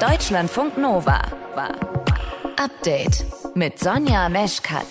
Deutschlandfunk Nova. Update mit Sonja Meschkat.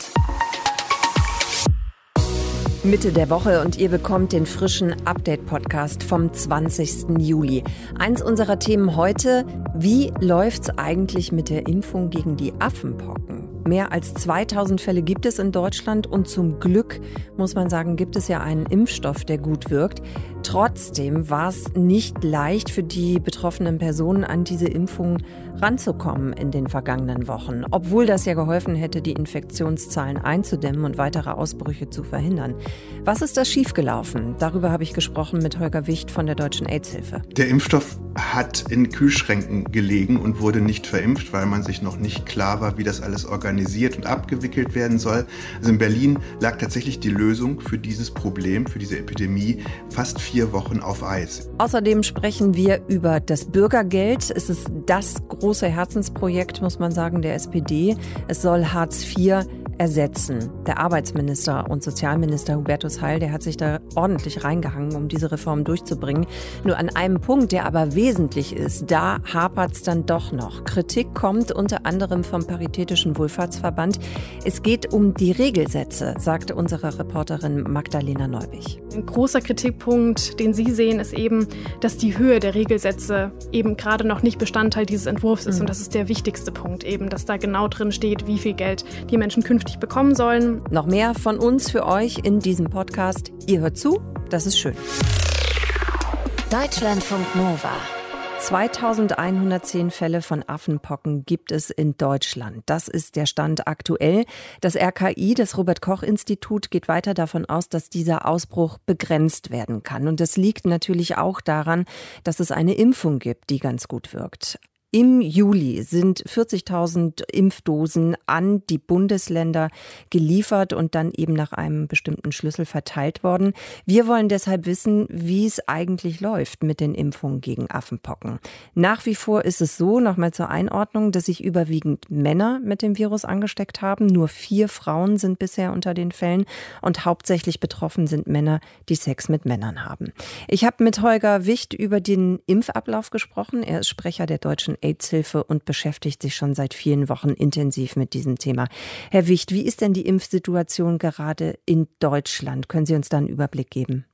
Mitte der Woche und ihr bekommt den frischen Update-Podcast vom 20. Juli. Eins unserer Themen heute, wie läuft's eigentlich mit der Impfung gegen die Affenpocken? Mehr als 2000 Fälle gibt es in Deutschland und zum Glück, muss man sagen, gibt es ja einen Impfstoff, der gut wirkt. Trotzdem war es nicht leicht für die betroffenen Personen, an diese Impfung ranzukommen in den vergangenen Wochen, obwohl das ja geholfen hätte, die Infektionszahlen einzudämmen und weitere Ausbrüche zu verhindern. Was ist da schiefgelaufen? Darüber habe ich gesprochen mit Holger Wicht von der Deutschen AIDS-Hilfe. Der Impfstoff hat in Kühlschränken gelegen und wurde nicht verimpft, weil man sich noch nicht klar war, wie das alles organisiert und abgewickelt werden soll. Also in Berlin lag tatsächlich die Lösung für dieses Problem, für diese Epidemie, fast vier Wochen auf Eis. Außerdem sprechen wir über das Bürgergeld. Es ist das große Herzensprojekt, muss man sagen, der SPD. Es soll Hartz IV ersetzen. Der Arbeitsminister und Sozialminister Hubertus Heil, der hat sich da ordentlich reingehangen, um diese Reform durchzubringen. Nur an einem Punkt, der aber wesentlich ist, da hapert es dann doch noch. Kritik kommt unter anderem vom Paritätischen Wohlfahrtsverband. Es geht um die Regelsätze, sagte unsere Reporterin Magdalena Neubich. Ein großer Kritikpunkt, den Sie sehen, ist eben, dass die Höhe der Regelsätze eben gerade noch nicht Bestandteil dieses Entwurfs ist. Mhm. Und das ist der wichtigste Punkt eben, dass da genau drin steht, wie viel Geld die Menschen künftig künftig bekommen sollen. Noch mehr von uns für euch in diesem Podcast. Ihr hört zu, das ist schön. Deutschlandfunk Nova. 2110 Fälle von Affenpocken gibt es in Deutschland. Das ist der Stand aktuell. Das RKI, das Robert Koch Institut, geht weiter davon aus, dass dieser Ausbruch begrenzt werden kann. Und das liegt natürlich auch daran, dass es eine Impfung gibt, die ganz gut wirkt. Im Juli sind 40.000 Impfdosen an die Bundesländer geliefert und dann eben nach einem bestimmten Schlüssel verteilt worden. Wir wollen deshalb wissen, wie es eigentlich läuft mit den Impfungen gegen Affenpocken. Nach wie vor ist es so, nochmal zur Einordnung, dass sich überwiegend Männer mit dem Virus angesteckt haben. Nur vier Frauen sind bisher unter den Fällen und hauptsächlich betroffen sind Männer, die Sex mit Männern haben. Ich habe mit Holger Wicht über den Impfablauf gesprochen. Er ist Sprecher der Deutschen AIDS-Hilfe und beschäftigt sich schon seit vielen Wochen intensiv mit diesem Thema. Herr Wicht, wie ist denn die Impfsituation gerade in Deutschland? Können Sie uns da einen Überblick geben?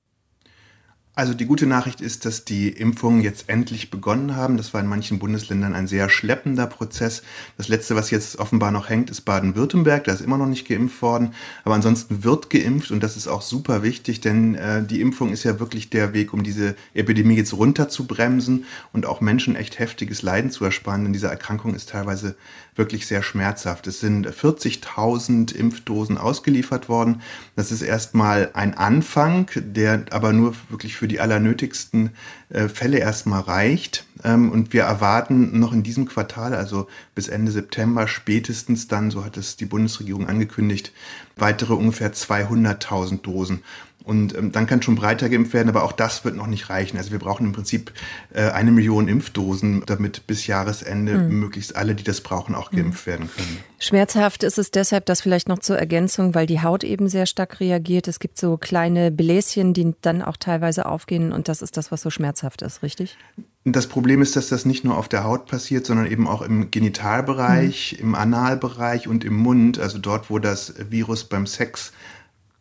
Also die gute Nachricht ist, dass die Impfungen jetzt endlich begonnen haben. Das war in manchen Bundesländern ein sehr schleppender Prozess. Das letzte, was jetzt offenbar noch hängt, ist Baden-Württemberg. Da ist immer noch nicht geimpft worden. Aber ansonsten wird geimpft und das ist auch super wichtig, denn äh, die Impfung ist ja wirklich der Weg, um diese Epidemie jetzt runterzubremsen und auch Menschen echt heftiges Leiden zu ersparen. Denn diese Erkrankung ist teilweise wirklich sehr schmerzhaft. Es sind 40.000 Impfdosen ausgeliefert worden. Das ist erstmal ein Anfang, der aber nur wirklich für die allernötigsten äh, Fälle erstmal reicht. Ähm, und wir erwarten noch in diesem Quartal, also bis Ende September spätestens dann, so hat es die Bundesregierung angekündigt, weitere ungefähr 200.000 Dosen. Und ähm, dann kann schon breiter geimpft werden, aber auch das wird noch nicht reichen. Also wir brauchen im Prinzip äh, eine Million Impfdosen, damit bis Jahresende mhm. möglichst alle, die das brauchen, auch geimpft mhm. werden können. Schmerzhaft ist es deshalb, das vielleicht noch zur Ergänzung, weil die Haut eben sehr stark reagiert. Es gibt so kleine Bläschen, die dann auch teilweise aufgehen und das ist das, was so schmerzhaft ist, richtig? Das Problem ist, dass das nicht nur auf der Haut passiert, sondern eben auch im Genitalbereich, mhm. im Analbereich und im Mund, also dort, wo das Virus beim Sex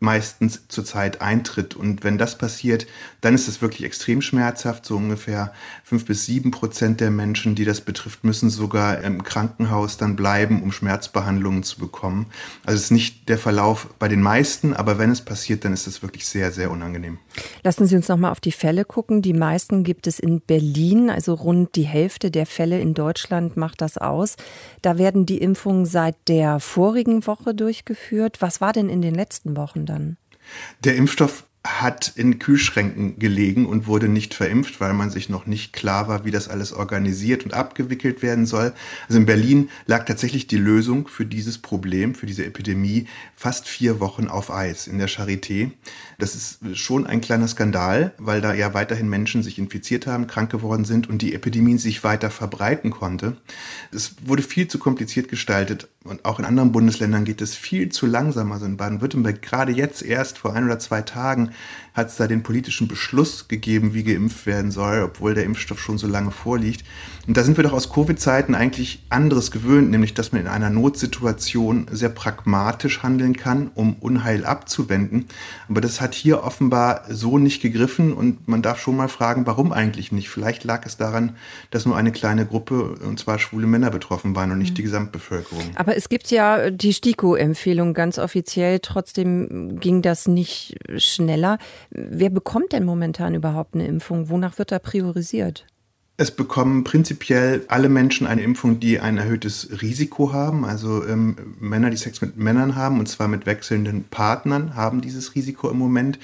meistens zurzeit eintritt. Und wenn das passiert, dann ist es wirklich extrem schmerzhaft. So ungefähr fünf bis sieben Prozent der Menschen, die das betrifft, müssen sogar im Krankenhaus dann bleiben, um Schmerzbehandlungen zu bekommen. Also es ist nicht der Verlauf bei den meisten, aber wenn es passiert, dann ist es wirklich sehr, sehr unangenehm. Lassen Sie uns nochmal auf die Fälle gucken. Die meisten gibt es in Berlin, also rund die Hälfte der Fälle in Deutschland macht das aus. Da werden die Impfungen seit der vorigen Woche durchgeführt. Was war denn in den letzten Wochen dann? Der Impfstoff hat in Kühlschränken gelegen und wurde nicht verimpft, weil man sich noch nicht klar war, wie das alles organisiert und abgewickelt werden soll. Also in Berlin lag tatsächlich die Lösung für dieses Problem, für diese Epidemie, fast vier Wochen auf Eis in der Charité. Das ist schon ein kleiner Skandal, weil da ja weiterhin Menschen sich infiziert haben, krank geworden sind und die Epidemie sich weiter verbreiten konnte. Es wurde viel zu kompliziert gestaltet und auch in anderen Bundesländern geht es viel zu langsam. Also in Baden-Württemberg gerade jetzt erst vor ein oder zwei Tagen hat es da den politischen Beschluss gegeben, wie geimpft werden soll, obwohl der Impfstoff schon so lange vorliegt. Und da sind wir doch aus Covid-Zeiten eigentlich anderes gewöhnt, nämlich dass man in einer Notsituation sehr pragmatisch handeln kann, um Unheil abzuwenden. Aber das hat hier offenbar so nicht gegriffen und man darf schon mal fragen, warum eigentlich nicht? Vielleicht lag es daran, dass nur eine kleine Gruppe, und zwar schwule Männer, betroffen waren und nicht die Gesamtbevölkerung. Aber es gibt ja die STIKO-Empfehlung ganz offiziell. Trotzdem ging das nicht schneller. Wer bekommt denn momentan überhaupt eine Impfung? Wonach wird da priorisiert? Es bekommen prinzipiell alle Menschen eine Impfung, die ein erhöhtes Risiko haben. Also ähm, Männer, die Sex mit Männern haben, und zwar mit wechselnden Partnern, haben dieses Risiko im Moment.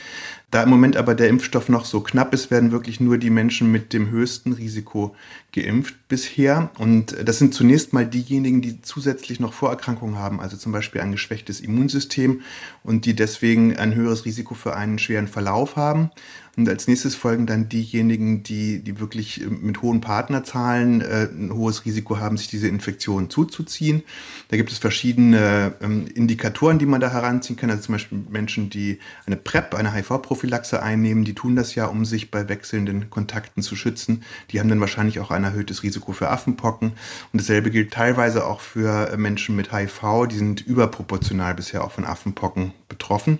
Da im Moment aber der Impfstoff noch so knapp ist, werden wirklich nur die Menschen mit dem höchsten Risiko geimpft bisher. Und das sind zunächst mal diejenigen, die zusätzlich noch Vorerkrankungen haben, also zum Beispiel ein geschwächtes Immunsystem und die deswegen ein höheres Risiko für einen schweren Verlauf haben. Und als nächstes folgen dann diejenigen, die, die wirklich äh, mit hohen Partnerzahlen äh, ein hohes Risiko haben, sich diese Infektion zuzuziehen. Da gibt es verschiedene ähm, Indikatoren, die man da heranziehen kann. Also zum Beispiel Menschen, die eine PrEP, eine HIV-Prophylaxe einnehmen, die tun das ja, um sich bei wechselnden Kontakten zu schützen. Die haben dann wahrscheinlich auch ein erhöhtes Risiko für Affenpocken. Und dasselbe gilt teilweise auch für Menschen mit HIV. Die sind überproportional bisher auch von Affenpocken betroffen.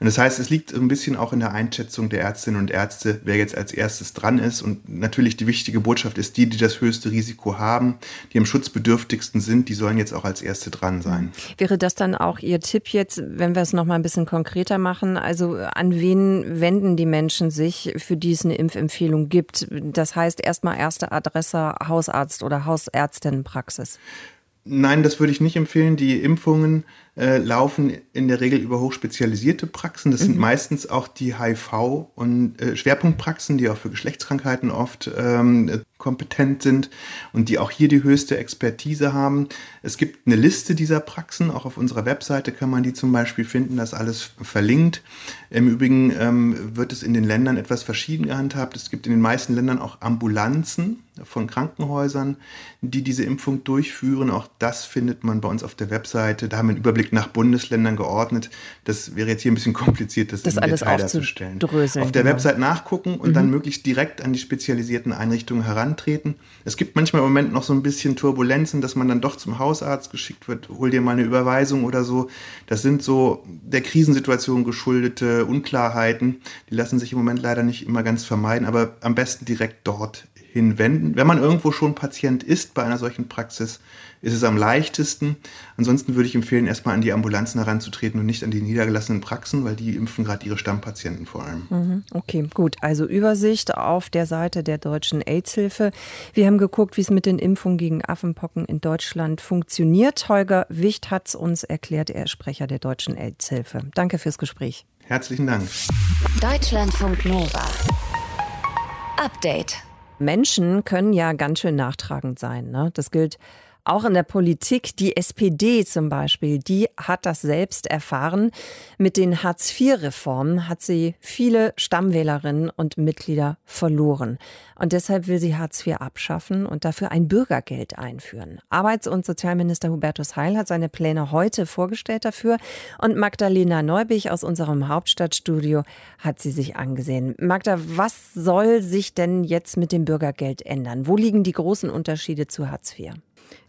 Und das heißt, es liegt ein bisschen auch in der Einschätzung der Ärztinnen und Ärzte, wer jetzt als erstes dran ist. Und natürlich die wichtige Botschaft ist, die, die das höchste Risiko haben, die am schutzbedürftigsten sind, die sollen jetzt auch als erste dran sein. Wäre das dann auch Ihr Tipp jetzt, wenn wir es noch mal ein bisschen konkreter machen? Also an wen wenden die Menschen sich, für die es eine Impfempfehlung gibt? Das heißt erstmal erste Adresse Hausarzt oder Hausärztinnenpraxis. Nein, das würde ich nicht empfehlen. Die Impfungen äh, laufen in der Regel über hochspezialisierte Praxen. Das mhm. sind meistens auch die HIV- und äh, Schwerpunktpraxen, die auch für Geschlechtskrankheiten oft ähm, kompetent sind und die auch hier die höchste Expertise haben. Es gibt eine Liste dieser Praxen, auch auf unserer Webseite kann man die zum Beispiel finden, das alles verlinkt. Im Übrigen ähm, wird es in den Ländern etwas verschieden gehandhabt. Es gibt in den meisten Ländern auch Ambulanzen von Krankenhäusern, die diese Impfung durchführen. Auch das findet man bei uns auf der Webseite. Da haben wir einen Überblick nach Bundesländern geordnet. Das wäre jetzt hier ein bisschen kompliziert, das, das alles Detail darzustellen. Auf der genau. Website nachgucken und mhm. dann möglichst direkt an die spezialisierten Einrichtungen herantreten. Es gibt manchmal im Moment noch so ein bisschen Turbulenzen, dass man dann doch zum Hausarzt geschickt wird, hol dir mal eine Überweisung oder so. Das sind so der Krisensituation geschuldete Unklarheiten. Die lassen sich im Moment leider nicht immer ganz vermeiden, aber am besten direkt dort hinwenden. Wenn man irgendwo schon Patient ist bei einer solchen Praxis, ist es am leichtesten. Ansonsten würde ich empfehlen, erstmal an die Ambulanzen heranzutreten und nicht an die niedergelassenen Praxen, weil die impfen gerade ihre Stammpatienten vor allem. Mhm. Okay, gut. Also Übersicht auf der Seite der Deutschen AIDS-Hilfe. Wir haben geguckt, wie es mit den Impfungen gegen Affenpocken in Deutschland funktioniert. Holger Wicht hat es uns erklärt, er ist Sprecher der Deutschen AIDS-Hilfe. Danke fürs Gespräch. Herzlichen Dank. Deutschlandfunk Nova. Update. Menschen können ja ganz schön nachtragend sein. Ne? Das gilt auch in der Politik, die SPD zum Beispiel, die hat das selbst erfahren. Mit den Hartz-IV-Reformen hat sie viele Stammwählerinnen und Mitglieder verloren. Und deshalb will sie Hartz IV abschaffen und dafür ein Bürgergeld einführen. Arbeits- und Sozialminister Hubertus Heil hat seine Pläne heute vorgestellt dafür. Und Magdalena Neubich aus unserem Hauptstadtstudio hat sie sich angesehen. Magda, was soll sich denn jetzt mit dem Bürgergeld ändern? Wo liegen die großen Unterschiede zu Hartz IV?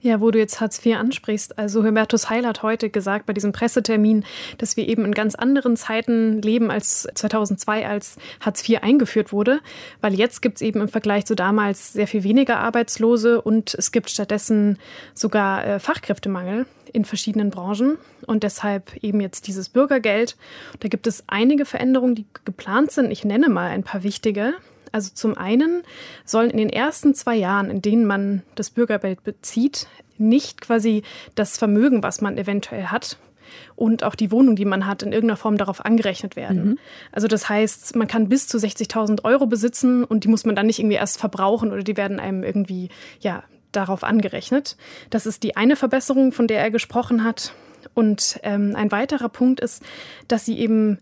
Ja, wo du jetzt Hartz IV ansprichst. Also Hubertus Heil hat heute gesagt bei diesem Pressetermin, dass wir eben in ganz anderen Zeiten leben als 2002, als Hartz IV eingeführt wurde. Weil jetzt gibt es eben im Vergleich zu damals sehr viel weniger Arbeitslose und es gibt stattdessen sogar äh, Fachkräftemangel in verschiedenen Branchen und deshalb eben jetzt dieses Bürgergeld. Da gibt es einige Veränderungen, die geplant sind. Ich nenne mal ein paar wichtige. Also zum einen sollen in den ersten zwei Jahren, in denen man das Bürgergeld bezieht, nicht quasi das Vermögen, was man eventuell hat, und auch die Wohnung, die man hat, in irgendeiner Form darauf angerechnet werden. Mhm. Also das heißt, man kann bis zu 60.000 Euro besitzen und die muss man dann nicht irgendwie erst verbrauchen oder die werden einem irgendwie ja darauf angerechnet. Das ist die eine Verbesserung, von der er gesprochen hat. Und ähm, ein weiterer Punkt ist, dass sie eben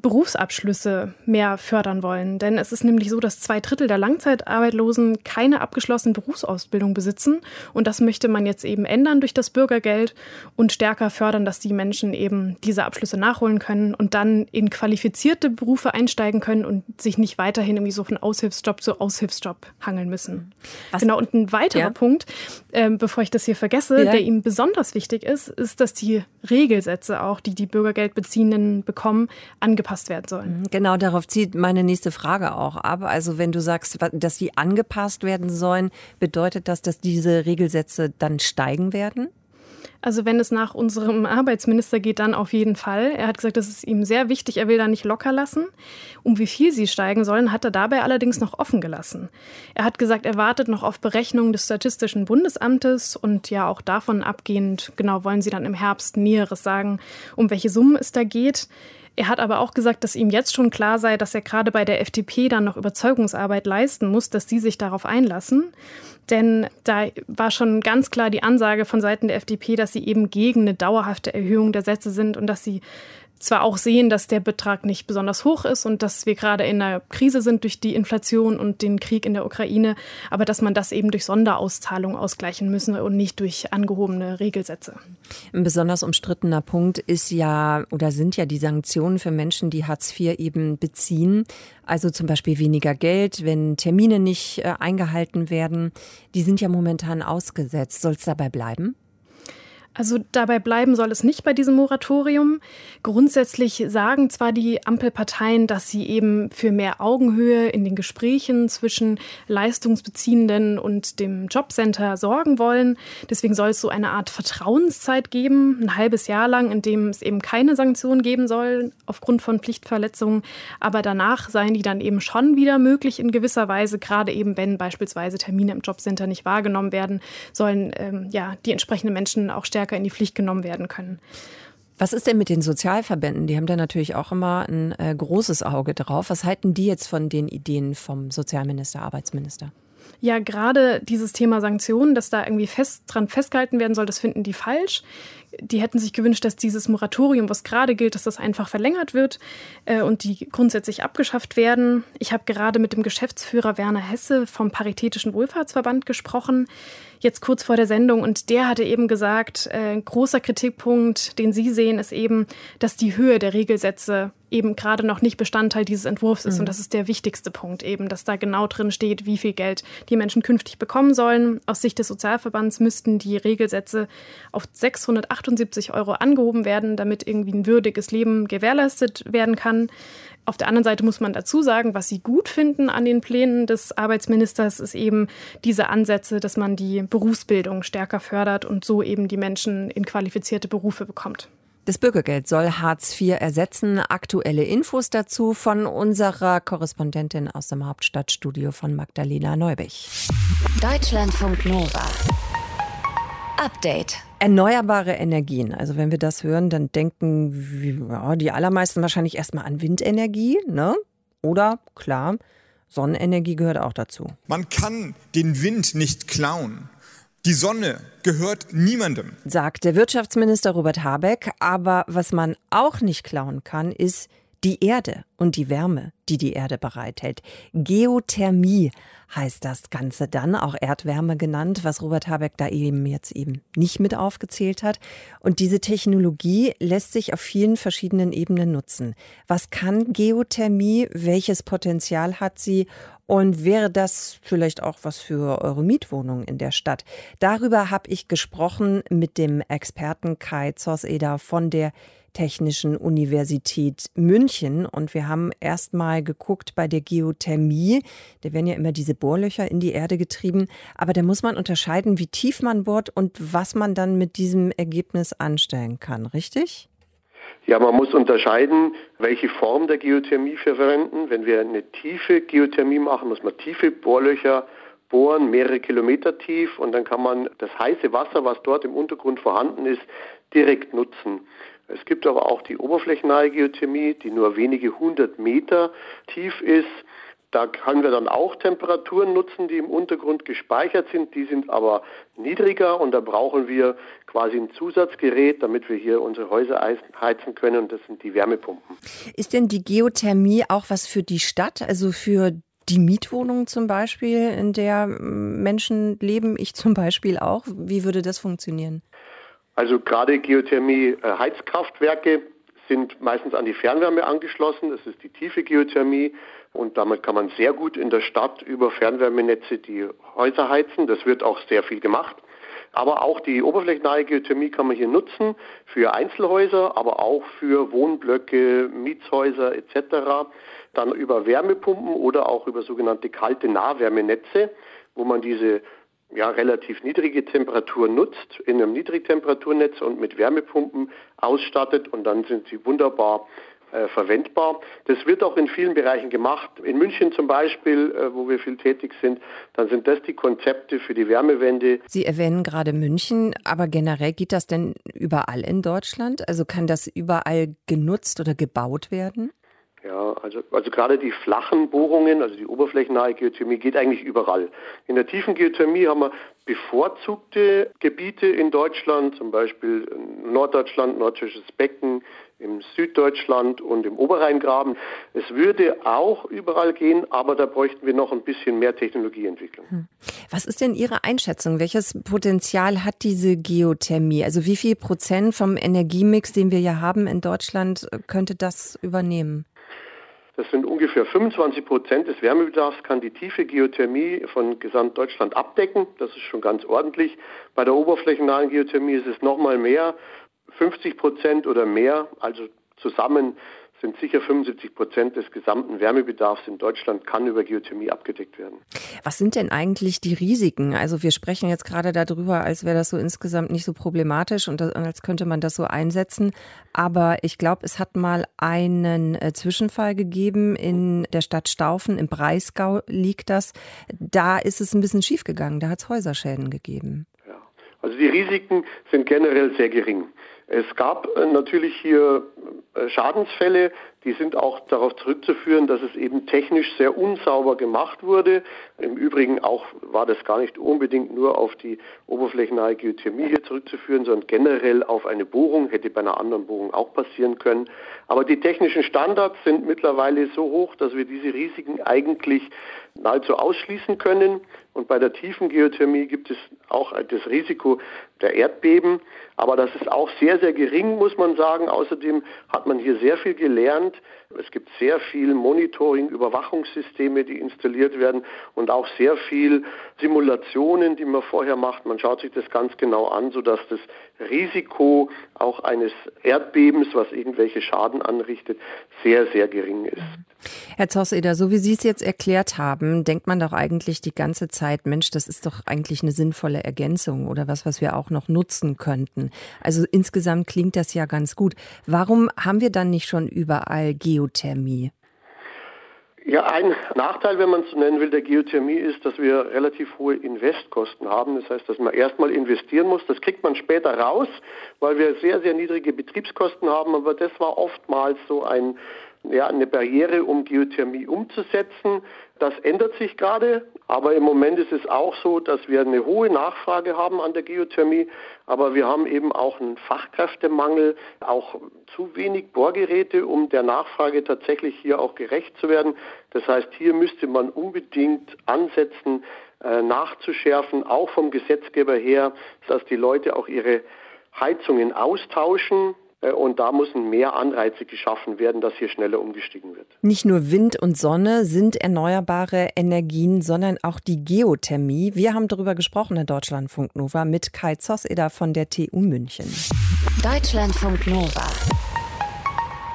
Berufsabschlüsse mehr fördern wollen. Denn es ist nämlich so, dass zwei Drittel der Langzeitarbeitlosen keine abgeschlossene Berufsausbildung besitzen. Und das möchte man jetzt eben ändern durch das Bürgergeld und stärker fördern, dass die Menschen eben diese Abschlüsse nachholen können und dann in qualifizierte Berufe einsteigen können und sich nicht weiterhin irgendwie so von Aushilfsjob zu Aushilfsjob hangeln müssen. Was? Genau, und ein weiterer ja. Punkt, äh, bevor ich das hier vergesse, ja. der ihm besonders wichtig ist, ist, dass die Regelsätze auch, die die Bürgergeldbeziehenden bekommen, angepasst werden sollen. Mhm, genau, darauf zieht meine nächste Frage auch ab. Also wenn du sagst, dass sie angepasst werden sollen, bedeutet das, dass diese Regelsätze dann steigen werden? Also wenn es nach unserem Arbeitsminister geht, dann auf jeden Fall. Er hat gesagt, das ist ihm sehr wichtig, er will da nicht locker lassen. Um wie viel sie steigen sollen, hat er dabei allerdings noch offen gelassen. Er hat gesagt, er wartet noch auf Berechnungen des Statistischen Bundesamtes und ja auch davon abgehend, genau wollen sie dann im Herbst Näheres sagen, um welche Summen es da geht. Er hat aber auch gesagt, dass ihm jetzt schon klar sei, dass er gerade bei der FDP dann noch Überzeugungsarbeit leisten muss, dass sie sich darauf einlassen. Denn da war schon ganz klar die Ansage von Seiten der FDP, dass sie eben gegen eine dauerhafte Erhöhung der Sätze sind und dass sie zwar auch sehen, dass der Betrag nicht besonders hoch ist und dass wir gerade in einer Krise sind durch die Inflation und den Krieg in der Ukraine, aber dass man das eben durch Sonderauszahlungen ausgleichen müssen und nicht durch angehobene Regelsätze. Ein besonders umstrittener Punkt ist ja oder sind ja die Sanktionen für Menschen, die Hartz IV eben beziehen. Also zum Beispiel weniger Geld, wenn Termine nicht äh, eingehalten werden. Die sind ja momentan ausgesetzt. Soll es dabei bleiben? Also dabei bleiben soll es nicht bei diesem Moratorium. Grundsätzlich sagen zwar die Ampelparteien, dass sie eben für mehr Augenhöhe in den Gesprächen zwischen Leistungsbeziehenden und dem Jobcenter sorgen wollen. Deswegen soll es so eine Art Vertrauenszeit geben, ein halbes Jahr lang, in dem es eben keine Sanktionen geben soll aufgrund von Pflichtverletzungen. Aber danach seien die dann eben schon wieder möglich in gewisser Weise, gerade eben wenn beispielsweise Termine im Jobcenter nicht wahrgenommen werden, sollen ähm, ja die entsprechenden Menschen auch stärker stärker in die Pflicht genommen werden können. Was ist denn mit den Sozialverbänden? Die haben da natürlich auch immer ein äh, großes Auge drauf. Was halten die jetzt von den Ideen vom Sozialminister, Arbeitsminister? Ja, gerade dieses Thema Sanktionen, dass da irgendwie fest dran festgehalten werden soll, das finden die falsch. Die hätten sich gewünscht, dass dieses Moratorium, was gerade gilt, dass das einfach verlängert wird äh, und die grundsätzlich abgeschafft werden. Ich habe gerade mit dem Geschäftsführer Werner Hesse vom Paritätischen Wohlfahrtsverband gesprochen jetzt kurz vor der Sendung und der hatte eben gesagt, äh, großer Kritikpunkt, den Sie sehen, ist eben, dass die Höhe der Regelsätze eben gerade noch nicht Bestandteil dieses Entwurfs ist. Mhm. Und das ist der wichtigste Punkt eben, dass da genau drin steht, wie viel Geld die Menschen künftig bekommen sollen. Aus Sicht des Sozialverbands müssten die Regelsätze auf 678 Euro angehoben werden, damit irgendwie ein würdiges Leben gewährleistet werden kann. Auf der anderen Seite muss man dazu sagen, was sie gut finden an den Plänen des Arbeitsministers, ist eben diese Ansätze, dass man die Berufsbildung stärker fördert und so eben die Menschen in qualifizierte Berufe bekommt. Das Bürgergeld soll Hartz IV ersetzen. Aktuelle Infos dazu von unserer Korrespondentin aus dem Hauptstadtstudio von Magdalena Neubich. Deutschlandfunk Nova. Update. Erneuerbare Energien. Also wenn wir das hören, dann denken ja, die allermeisten wahrscheinlich erstmal an Windenergie, ne? Oder klar, Sonnenenergie gehört auch dazu. Man kann den Wind nicht klauen. Die Sonne gehört niemandem, sagt der Wirtschaftsminister Robert Habeck. Aber was man auch nicht klauen kann, ist die Erde und die Wärme, die die Erde bereithält. Geothermie heißt das Ganze dann, auch Erdwärme genannt, was Robert Habeck da eben jetzt eben nicht mit aufgezählt hat. Und diese Technologie lässt sich auf vielen verschiedenen Ebenen nutzen. Was kann Geothermie? Welches Potenzial hat sie? Und wäre das vielleicht auch was für eure Mietwohnung in der Stadt? Darüber habe ich gesprochen mit dem Experten Kai Zorseder von der Technischen Universität München. Und wir haben erst mal geguckt bei der Geothermie. Da werden ja immer diese Bohrlöcher in die Erde getrieben. Aber da muss man unterscheiden, wie tief man bohrt und was man dann mit diesem Ergebnis anstellen kann, richtig? Ja, man muss unterscheiden, welche Form der Geothermie wir verwenden. Wenn wir eine tiefe Geothermie machen, muss man tiefe Bohrlöcher bohren, mehrere Kilometer tief und dann kann man das heiße Wasser, was dort im Untergrund vorhanden ist, direkt nutzen. Es gibt aber auch die oberflächennahe Geothermie, die nur wenige hundert Meter tief ist. Da können wir dann auch Temperaturen nutzen, die im Untergrund gespeichert sind. Die sind aber niedriger und da brauchen wir quasi ein Zusatzgerät, damit wir hier unsere Häuser heizen können und das sind die Wärmepumpen. Ist denn die Geothermie auch was für die Stadt, also für die Mietwohnung zum Beispiel, in der Menschen leben, ich zum Beispiel auch? Wie würde das funktionieren? Also gerade Geothermie, äh, sind meistens an die Fernwärme angeschlossen. Das ist die tiefe Geothermie. Und damit kann man sehr gut in der Stadt über Fernwärmenetze die Häuser heizen. Das wird auch sehr viel gemacht. Aber auch die oberflächennahe Geothermie kann man hier nutzen für Einzelhäuser, aber auch für Wohnblöcke, Mietshäuser etc. Dann über Wärmepumpen oder auch über sogenannte kalte Nahwärmenetze, wo man diese ja, relativ niedrige Temperatur nutzt, in einem Niedrigtemperaturnetz und mit Wärmepumpen ausstattet und dann sind sie wunderbar äh, verwendbar. Das wird auch in vielen Bereichen gemacht. In München zum Beispiel, äh, wo wir viel tätig sind, dann sind das die Konzepte für die Wärmewende. Sie erwähnen gerade München, aber generell geht das denn überall in Deutschland? Also kann das überall genutzt oder gebaut werden? Ja, also, also gerade die flachen Bohrungen, also die oberflächennahe Geothermie geht eigentlich überall. In der tiefen Geothermie haben wir bevorzugte Gebiete in Deutschland, zum Beispiel Norddeutschland, Nordisches Becken, im Süddeutschland und im Oberrheingraben. Es würde auch überall gehen, aber da bräuchten wir noch ein bisschen mehr Technologieentwicklung. Hm. Was ist denn Ihre Einschätzung? Welches Potenzial hat diese Geothermie? Also wie viel Prozent vom Energiemix, den wir ja haben in Deutschland, könnte das übernehmen? Das sind ungefähr 25 Prozent des Wärmebedarfs, kann die tiefe Geothermie von Gesamtdeutschland abdecken. Das ist schon ganz ordentlich. Bei der oberflächennahen Geothermie ist es nochmal mehr, 50 Prozent oder mehr. Also zusammen sind sicher 75 Prozent des gesamten Wärmebedarfs in Deutschland kann über Geothermie abgedeckt werden. Was sind denn eigentlich die Risiken? Also wir sprechen jetzt gerade darüber, als wäre das so insgesamt nicht so problematisch und als könnte man das so einsetzen. Aber ich glaube, es hat mal einen äh, Zwischenfall gegeben in der Stadt Staufen, im Breisgau liegt das. Da ist es ein bisschen schiefgegangen, da hat es Häuserschäden gegeben. Ja, also die Risiken sind generell sehr gering. Es gab äh, natürlich hier Schadensfälle, die sind auch darauf zurückzuführen, dass es eben technisch sehr unsauber gemacht wurde. Im Übrigen auch war das gar nicht unbedingt nur auf die oberflächennahe Geothermie hier zurückzuführen, sondern generell auf eine Bohrung, hätte bei einer anderen Bohrung auch passieren können. Aber die technischen Standards sind mittlerweile so hoch, dass wir diese Risiken eigentlich nahezu ausschließen können. Und bei der tiefen Geothermie gibt es auch das Risiko der Erdbeben. Aber das ist auch sehr, sehr gering, muss man sagen. Außerdem hat man hier sehr viel gelernt. Es gibt sehr viel Monitoring, Überwachungssysteme, die installiert werden und auch sehr viel Simulationen, die man vorher macht. Man schaut sich das ganz genau an, sodass das Risiko auch eines Erdbebens, was irgendwelche Schaden anrichtet, sehr, sehr gering ist. Herr Zosseder, so wie Sie es jetzt erklärt haben, denkt man doch eigentlich die ganze Zeit, Mensch, das ist doch eigentlich eine sinnvolle Ergänzung oder was, was wir auch noch nutzen könnten. Also insgesamt klingt das ja ganz gut. Warum haben wir dann nicht schon überall Geothermie? Ja, ein Nachteil, wenn man es nennen will, der Geothermie ist, dass wir relativ hohe Investkosten haben. Das heißt, dass man erstmal investieren muss. Das kriegt man später raus, weil wir sehr, sehr niedrige Betriebskosten haben. Aber das war oftmals so ein ja, eine Barriere, um Geothermie umzusetzen. Das ändert sich gerade, aber im Moment ist es auch so, dass wir eine hohe Nachfrage haben an der Geothermie, aber wir haben eben auch einen Fachkräftemangel, auch zu wenig Bohrgeräte, um der Nachfrage tatsächlich hier auch gerecht zu werden. Das heißt, hier müsste man unbedingt ansetzen, äh, nachzuschärfen, auch vom Gesetzgeber her, dass die Leute auch ihre Heizungen austauschen, und da müssen mehr Anreize geschaffen werden, dass hier schneller umgestiegen wird. Nicht nur Wind und Sonne sind erneuerbare Energien, sondern auch die Geothermie. Wir haben darüber gesprochen in Deutschlandfunk Nova mit Kai Zosseder von der TU München. Deutschlandfunk Nova.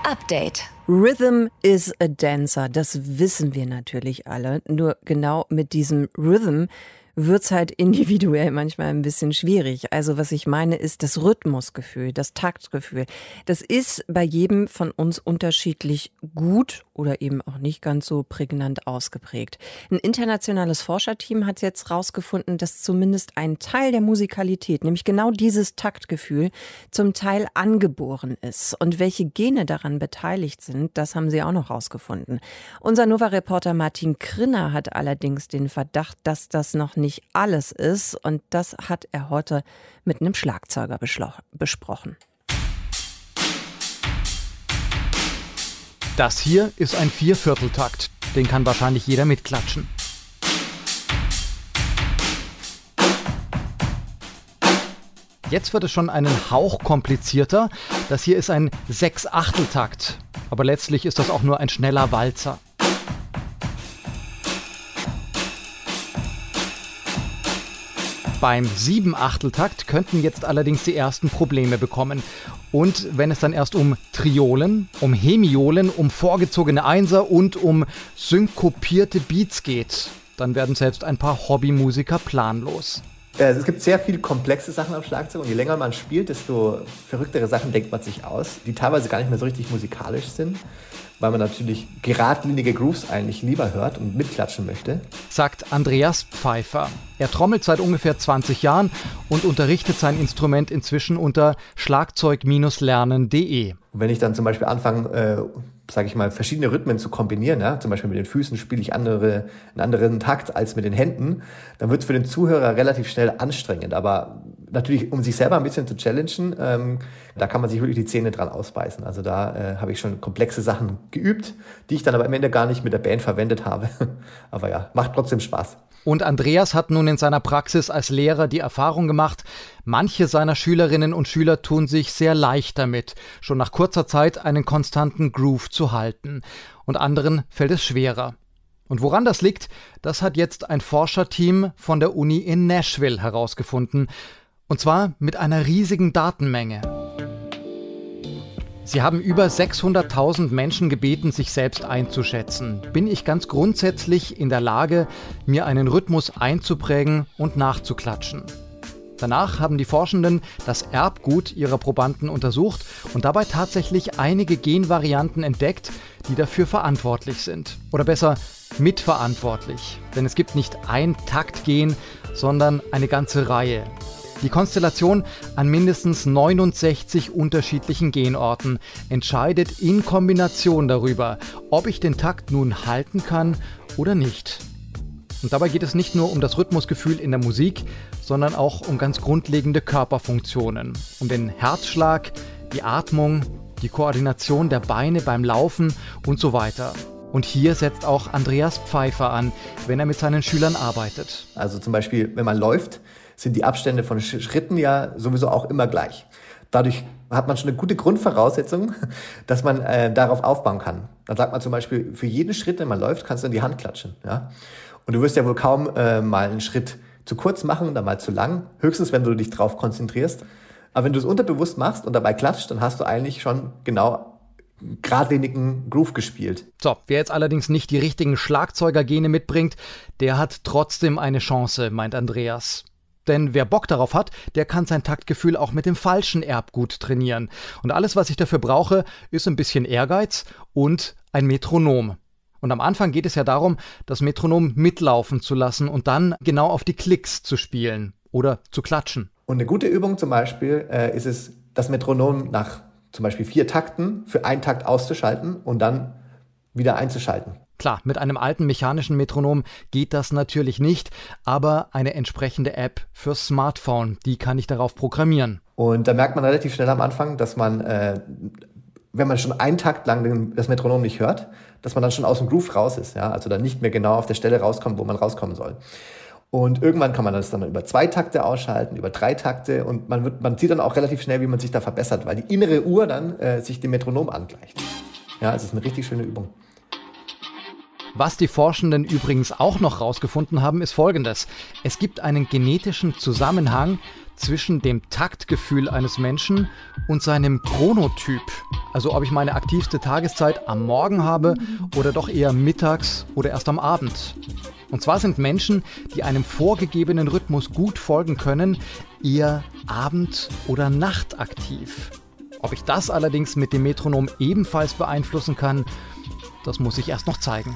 Update. Rhythm is a Dancer, das wissen wir natürlich alle. Nur genau mit diesem Rhythm wird's halt individuell manchmal ein bisschen schwierig. Also was ich meine ist das Rhythmusgefühl, das Taktgefühl. Das ist bei jedem von uns unterschiedlich gut oder eben auch nicht ganz so prägnant ausgeprägt. Ein internationales Forscherteam hat jetzt herausgefunden, dass zumindest ein Teil der Musikalität, nämlich genau dieses Taktgefühl, zum Teil angeboren ist. Und welche Gene daran beteiligt sind, das haben sie auch noch herausgefunden. Unser Nova-Reporter Martin Krinner hat allerdings den Verdacht, dass das noch alles ist. Und das hat er heute mit einem Schlagzeuger besprochen. Das hier ist ein Viervierteltakt. Den kann wahrscheinlich jeder mitklatschen. Jetzt wird es schon einen Hauch komplizierter. Das hier ist ein Sechsachteltakt. Aber letztlich ist das auch nur ein schneller Walzer. Beim Siebenachteltakt könnten jetzt allerdings die ersten Probleme bekommen. Und wenn es dann erst um Triolen, um Hemiolen, um vorgezogene Einser und um synkopierte Beats geht, dann werden selbst ein paar Hobbymusiker planlos. Äh, es gibt sehr viele komplexe Sachen am Schlagzeug und je länger man spielt, desto verrücktere Sachen denkt man sich aus, die teilweise gar nicht mehr so richtig musikalisch sind weil man natürlich geradlinige Grooves eigentlich lieber hört und mitklatschen möchte. Sagt Andreas Pfeiffer. Er trommelt seit ungefähr 20 Jahren und unterrichtet sein Instrument inzwischen unter schlagzeug-lernen.de. Wenn ich dann zum Beispiel anfange, äh, sage ich mal, verschiedene Rhythmen zu kombinieren, ja? zum Beispiel mit den Füßen spiele ich andere, einen anderen Takt als mit den Händen, dann wird es für den Zuhörer relativ schnell anstrengend. Aber natürlich, um sich selber ein bisschen zu challengen, ähm, da kann man sich wirklich die Zähne dran ausbeißen. Also da äh, habe ich schon komplexe Sachen geübt, die ich dann aber am Ende gar nicht mit der Band verwendet habe. aber ja, macht trotzdem Spaß. Und Andreas hat nun in seiner Praxis als Lehrer die Erfahrung gemacht, manche seiner Schülerinnen und Schüler tun sich sehr leicht damit, schon nach kurzer Zeit einen konstanten Groove zu halten, und anderen fällt es schwerer. Und woran das liegt, das hat jetzt ein Forscherteam von der Uni in Nashville herausgefunden, und zwar mit einer riesigen Datenmenge. Sie haben über 600.000 Menschen gebeten, sich selbst einzuschätzen. Bin ich ganz grundsätzlich in der Lage, mir einen Rhythmus einzuprägen und nachzuklatschen? Danach haben die Forschenden das Erbgut ihrer Probanden untersucht und dabei tatsächlich einige Genvarianten entdeckt, die dafür verantwortlich sind. Oder besser, mitverantwortlich. Denn es gibt nicht ein Taktgen, sondern eine ganze Reihe. Die Konstellation an mindestens 69 unterschiedlichen Genorten entscheidet in Kombination darüber, ob ich den Takt nun halten kann oder nicht. Und dabei geht es nicht nur um das Rhythmusgefühl in der Musik, sondern auch um ganz grundlegende Körperfunktionen, um den Herzschlag, die Atmung, die Koordination der Beine beim Laufen und so weiter. Und hier setzt auch Andreas Pfeiffer an, wenn er mit seinen Schülern arbeitet. Also zum Beispiel, wenn man läuft, sind die Abstände von Schritten ja sowieso auch immer gleich. Dadurch hat man schon eine gute Grundvoraussetzung, dass man äh, darauf aufbauen kann. Dann sagt man zum Beispiel, für jeden Schritt, den man läuft, kannst du in die Hand klatschen. Ja? Und du wirst ja wohl kaum äh, mal einen Schritt zu kurz machen oder mal zu lang. Höchstens, wenn du dich drauf konzentrierst. Aber wenn du es unterbewusst machst und dabei klatscht, dann hast du eigentlich schon genau geradlinigen Groove gespielt. So, wer jetzt allerdings nicht die richtigen Schlagzeugergene mitbringt, der hat trotzdem eine Chance, meint Andreas. Denn wer Bock darauf hat, der kann sein Taktgefühl auch mit dem falschen Erbgut trainieren. Und alles, was ich dafür brauche, ist ein bisschen Ehrgeiz und ein Metronom. Und am Anfang geht es ja darum, das Metronom mitlaufen zu lassen und dann genau auf die Klicks zu spielen oder zu klatschen. Und eine gute Übung zum Beispiel äh, ist es, das Metronom nach zum Beispiel vier Takten für einen Takt auszuschalten und dann wieder einzuschalten. Klar, mit einem alten mechanischen Metronom geht das natürlich nicht, aber eine entsprechende App fürs Smartphone, die kann ich darauf programmieren. Und da merkt man relativ schnell am Anfang, dass man, äh, wenn man schon einen Takt lang das Metronom nicht hört, dass man dann schon aus dem Groove raus ist, ja, also dann nicht mehr genau auf der Stelle rauskommt, wo man rauskommen soll. Und irgendwann kann man das dann über zwei Takte ausschalten, über drei Takte und man, wird, man sieht dann auch relativ schnell, wie man sich da verbessert, weil die innere Uhr dann äh, sich dem Metronom angleicht. Ja, es ist eine richtig schöne Übung. Was die Forschenden übrigens auch noch herausgefunden haben, ist folgendes. Es gibt einen genetischen Zusammenhang zwischen dem Taktgefühl eines Menschen und seinem Chronotyp. Also ob ich meine aktivste Tageszeit am Morgen habe oder doch eher mittags oder erst am Abend. Und zwar sind Menschen, die einem vorgegebenen Rhythmus gut folgen können, eher abend- oder nachtaktiv. Ob ich das allerdings mit dem Metronom ebenfalls beeinflussen kann, das muss ich erst noch zeigen.